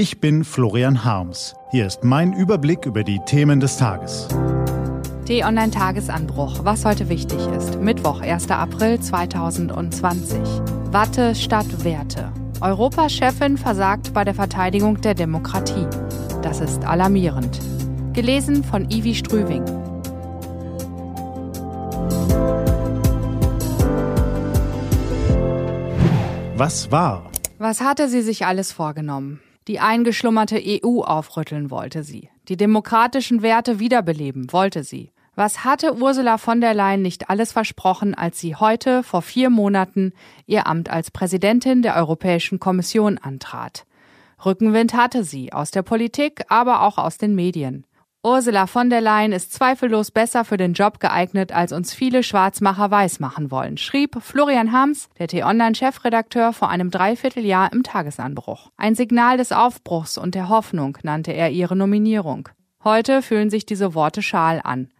Ich bin Florian Harms. Hier ist mein Überblick über die Themen des Tages. T-Online Tagesanbruch, was heute wichtig ist. Mittwoch, 1. April 2020. Watte statt Werte. Europachefin versagt bei der Verteidigung der Demokratie. Das ist alarmierend. Gelesen von Ivi Strüving. Was war? Was hatte sie sich alles vorgenommen? Die eingeschlummerte EU aufrütteln wollte sie. Die demokratischen Werte wiederbeleben wollte sie. Was hatte Ursula von der Leyen nicht alles versprochen, als sie heute vor vier Monaten ihr Amt als Präsidentin der Europäischen Kommission antrat? Rückenwind hatte sie aus der Politik, aber auch aus den Medien. Ursula von der Leyen ist zweifellos besser für den Job geeignet, als uns viele Schwarzmacher weismachen wollen, schrieb Florian Hams, der T-Online-Chefredakteur, vor einem Dreivierteljahr im Tagesanbruch. Ein Signal des Aufbruchs und der Hoffnung nannte er ihre Nominierung. Heute fühlen sich diese Worte schal an.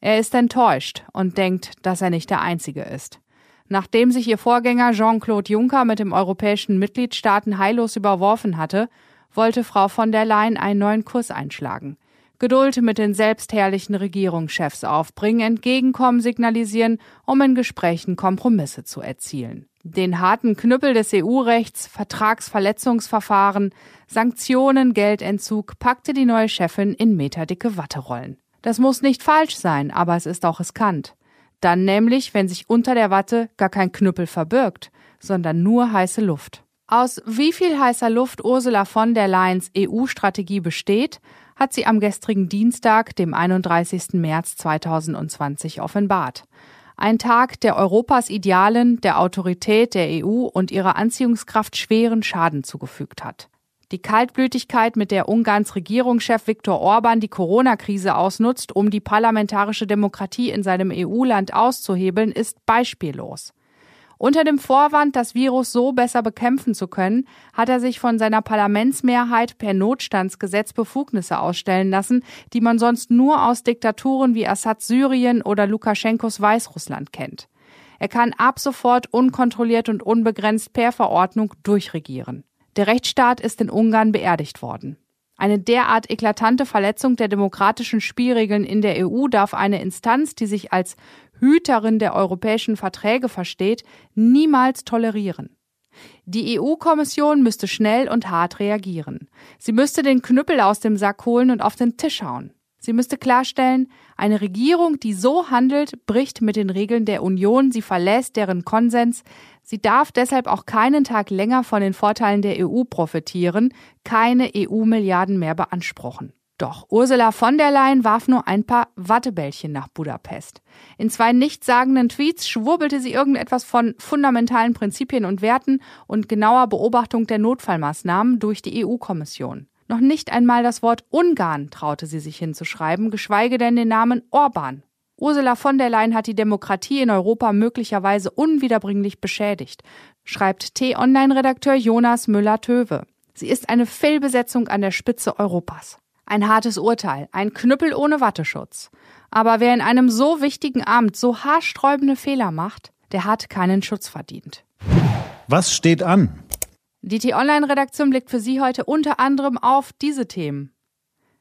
Er ist enttäuscht und denkt, dass er nicht der Einzige ist. Nachdem sich ihr Vorgänger Jean-Claude Juncker mit dem europäischen Mitgliedstaaten heillos überworfen hatte, wollte Frau von der Leyen einen neuen Kurs einschlagen. Geduld mit den selbstherrlichen Regierungschefs aufbringen, Entgegenkommen signalisieren, um in Gesprächen Kompromisse zu erzielen. Den harten Knüppel des EU-Rechts, Vertragsverletzungsverfahren, Sanktionen, Geldentzug packte die neue Chefin in meterdicke Watterollen. Das muss nicht falsch sein, aber es ist auch riskant. Dann nämlich, wenn sich unter der Watte gar kein Knüppel verbirgt, sondern nur heiße Luft. Aus wie viel heißer Luft Ursula von der Leyens EU-Strategie besteht, hat sie am gestrigen Dienstag, dem 31. März 2020, offenbart. Ein Tag, der Europas Idealen, der Autorität der EU und ihrer Anziehungskraft schweren Schaden zugefügt hat. Die Kaltblütigkeit, mit der Ungarns Regierungschef Viktor Orban die Corona-Krise ausnutzt, um die parlamentarische Demokratie in seinem EU-Land auszuhebeln, ist beispiellos. Unter dem Vorwand, das Virus so besser bekämpfen zu können, hat er sich von seiner Parlamentsmehrheit per Notstandsgesetz Befugnisse ausstellen lassen, die man sonst nur aus Diktaturen wie Assad Syrien oder Lukaschenkos Weißrussland kennt. Er kann ab sofort unkontrolliert und unbegrenzt per Verordnung durchregieren. Der Rechtsstaat ist in Ungarn beerdigt worden. Eine derart eklatante Verletzung der demokratischen Spielregeln in der EU darf eine Instanz, die sich als Hüterin der europäischen Verträge versteht, niemals tolerieren. Die EU-Kommission müsste schnell und hart reagieren. Sie müsste den Knüppel aus dem Sack holen und auf den Tisch hauen. Sie müsste klarstellen, eine Regierung, die so handelt, bricht mit den Regeln der Union, sie verlässt deren Konsens, sie darf deshalb auch keinen Tag länger von den Vorteilen der EU profitieren, keine EU-Milliarden mehr beanspruchen. Doch Ursula von der Leyen warf nur ein paar Wattebällchen nach Budapest. In zwei nichtssagenden Tweets schwurbelte sie irgendetwas von fundamentalen Prinzipien und Werten und genauer Beobachtung der Notfallmaßnahmen durch die EU-Kommission. Noch nicht einmal das Wort Ungarn traute sie sich hinzuschreiben, geschweige denn den Namen Orban. Ursula von der Leyen hat die Demokratie in Europa möglicherweise unwiederbringlich beschädigt, schreibt T-Online-Redakteur Jonas Müller-Töwe. Sie ist eine Fehlbesetzung an der Spitze Europas. Ein hartes Urteil, ein Knüppel ohne Watteschutz. Aber wer in einem so wichtigen Amt so haarsträubende Fehler macht, der hat keinen Schutz verdient. Was steht an? Die T-Online-Redaktion blickt für Sie heute unter anderem auf diese Themen.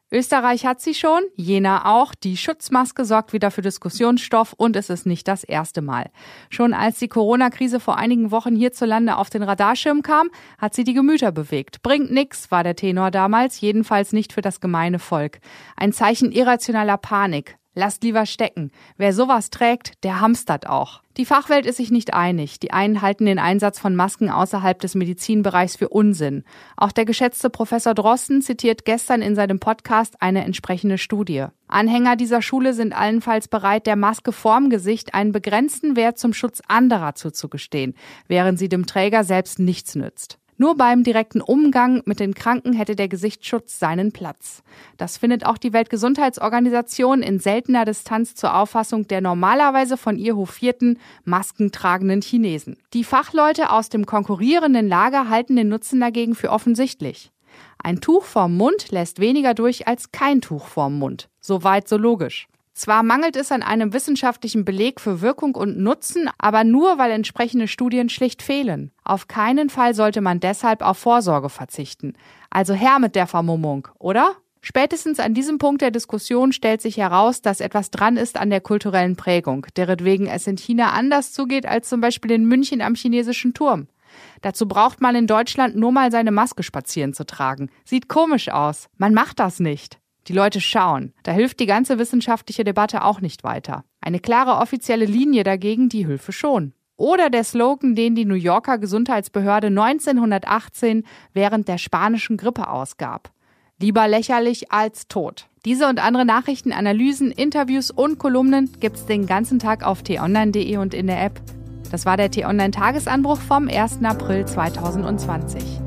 Österreich hat sie schon, Jena auch. Die Schutzmaske sorgt wieder für Diskussionsstoff und es ist nicht das erste Mal. Schon als die Corona-Krise vor einigen Wochen hierzulande auf den Radarschirm kam, hat sie die Gemüter bewegt. Bringt nix, war der Tenor damals, jedenfalls nicht für das gemeine Volk. Ein Zeichen irrationaler Panik. Lasst lieber stecken. Wer sowas trägt, der hamstert auch. Die Fachwelt ist sich nicht einig. Die einen halten den Einsatz von Masken außerhalb des Medizinbereichs für Unsinn. Auch der geschätzte Professor Drosten zitiert gestern in seinem Podcast eine entsprechende Studie. Anhänger dieser Schule sind allenfalls bereit, der Maske vorm Gesicht einen begrenzten Wert zum Schutz anderer zuzugestehen, während sie dem Träger selbst nichts nützt. Nur beim direkten Umgang mit den Kranken hätte der Gesichtsschutz seinen Platz. Das findet auch die Weltgesundheitsorganisation in seltener Distanz zur Auffassung der normalerweise von ihr hofierten, maskentragenden Chinesen. Die Fachleute aus dem konkurrierenden Lager halten den Nutzen dagegen für offensichtlich. Ein Tuch vorm Mund lässt weniger durch als kein Tuch vorm Mund. Soweit so logisch. Zwar mangelt es an einem wissenschaftlichen Beleg für Wirkung und Nutzen, aber nur, weil entsprechende Studien schlicht fehlen. Auf keinen Fall sollte man deshalb auf Vorsorge verzichten. Also her mit der Vermummung, oder? Spätestens an diesem Punkt der Diskussion stellt sich heraus, dass etwas dran ist an der kulturellen Prägung, deretwegen es in China anders zugeht als zum Beispiel in München am chinesischen Turm. Dazu braucht man in Deutschland nur mal seine Maske spazieren zu tragen. Sieht komisch aus. Man macht das nicht. Die Leute schauen. Da hilft die ganze wissenschaftliche Debatte auch nicht weiter. Eine klare offizielle Linie dagegen, die Hilfe schon. Oder der Slogan, den die New Yorker Gesundheitsbehörde 1918 während der spanischen Grippe ausgab. Lieber lächerlich als tot. Diese und andere Nachrichten, Analysen, Interviews und Kolumnen gibt's den ganzen Tag auf t-online.de und in der App. Das war der T-Online-Tagesanbruch vom 1. April 2020.